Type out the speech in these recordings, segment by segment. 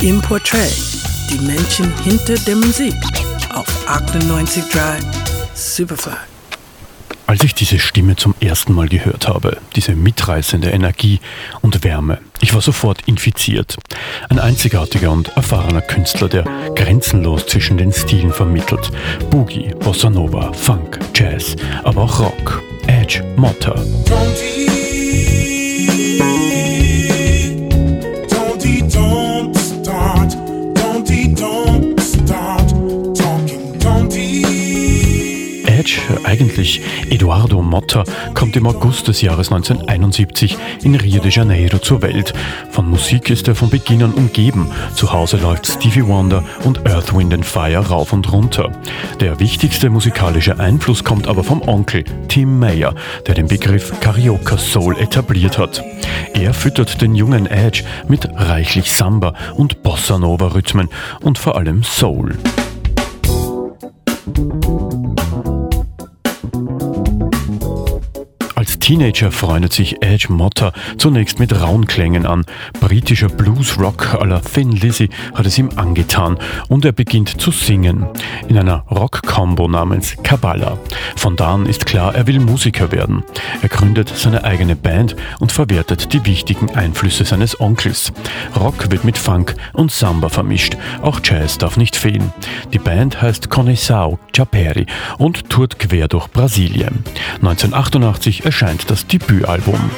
im Portrait, die Menschen hinter der Musik auf 98.3 Superfly. Als ich diese Stimme zum ersten Mal gehört habe, diese mitreißende Energie und Wärme, ich war sofort infiziert. Ein einzigartiger und erfahrener Künstler, der grenzenlos zwischen den Stilen vermittelt. Boogie, Bossa Nova, Funk, Jazz, aber auch Rock. Edge, Motta. Edge, eigentlich Eduardo Motta, kommt im August des Jahres 1971 in Rio de Janeiro zur Welt. Von Musik ist er von Beginn an umgeben. Zu Hause läuft Stevie Wonder und Earth, Wind and Fire rauf und runter. Der wichtigste musikalische Einfluss kommt aber vom Onkel Tim Mayer, der den Begriff Carioca Soul etabliert hat. Er füttert den jungen Edge mit reichlich Samba und Bossa Nova Rhythmen und vor allem Soul. Teenager freundet sich Edge Motta zunächst mit rauen Klängen an. Britischer Blues-Rock à la Thin Lizzy hat es ihm angetan und er beginnt zu singen. In einer Rock-Combo namens Kabbalah. Von da an ist klar, er will Musiker werden. Er gründet seine eigene Band und verwertet die wichtigen Einflüsse seines Onkels. Rock wird mit Funk und Samba vermischt. Auch Jazz darf nicht fehlen. Die Band heißt Conexao Chaperi und tourt quer durch Brasilien. 1988 erscheint erscheint das Debütalbum.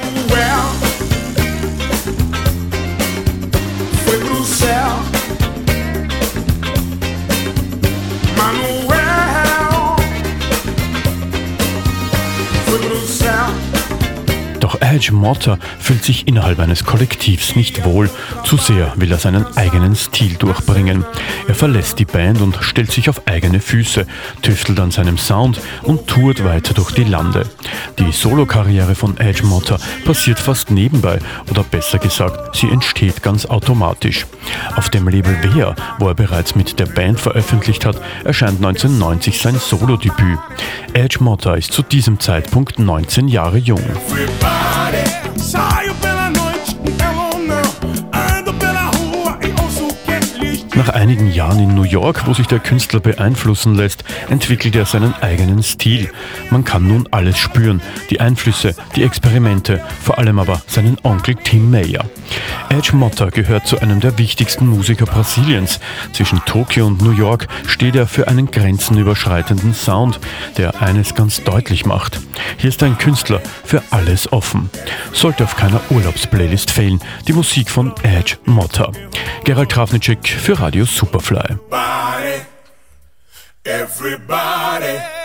Edge Motter fühlt sich innerhalb eines Kollektivs nicht wohl. Zu sehr will er seinen eigenen Stil durchbringen. Er verlässt die Band und stellt sich auf eigene Füße, tüftelt an seinem Sound und tourt weiter durch die Lande. Die Solokarriere von Edge Motter passiert fast nebenbei oder besser gesagt, sie entsteht ganz automatisch. Auf dem Label Wehr, wo er bereits mit der Band veröffentlicht hat, erscheint 1990 sein Solodebüt. Edge Motter ist zu diesem Zeitpunkt 19 Jahre jung. Nach einigen Jahren in New York, wo sich der Künstler beeinflussen lässt, entwickelt er seinen eigenen Stil. Man kann nun alles spüren, die Einflüsse, die Experimente, vor allem aber seinen Onkel Tim Mayer. Edge Motta gehört zu einem der wichtigsten Musiker Brasiliens. Zwischen Tokio und New York steht er für einen grenzenüberschreitenden Sound, der eines ganz deutlich macht. Hier ist ein Künstler für alles offen. Sollte auf keiner Urlaubsplaylist fehlen, die Musik von Edge Motta. Gerald Trafnicek für Radio Superfly. Everybody.